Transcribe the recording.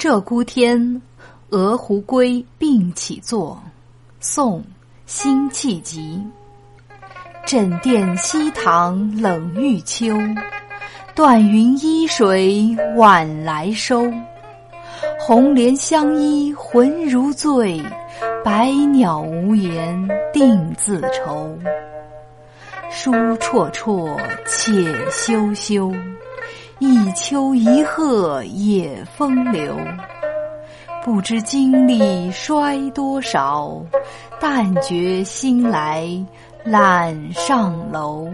鹧鸪天，鹅湖归并起作。宋·辛弃疾。枕殿西堂冷欲秋，断云依水晚来收。红莲相依魂如醉，白鸟无言定自愁。书绰绰且休休。一丘一壑也风流，不知经历衰多少，但觉心来懒上楼。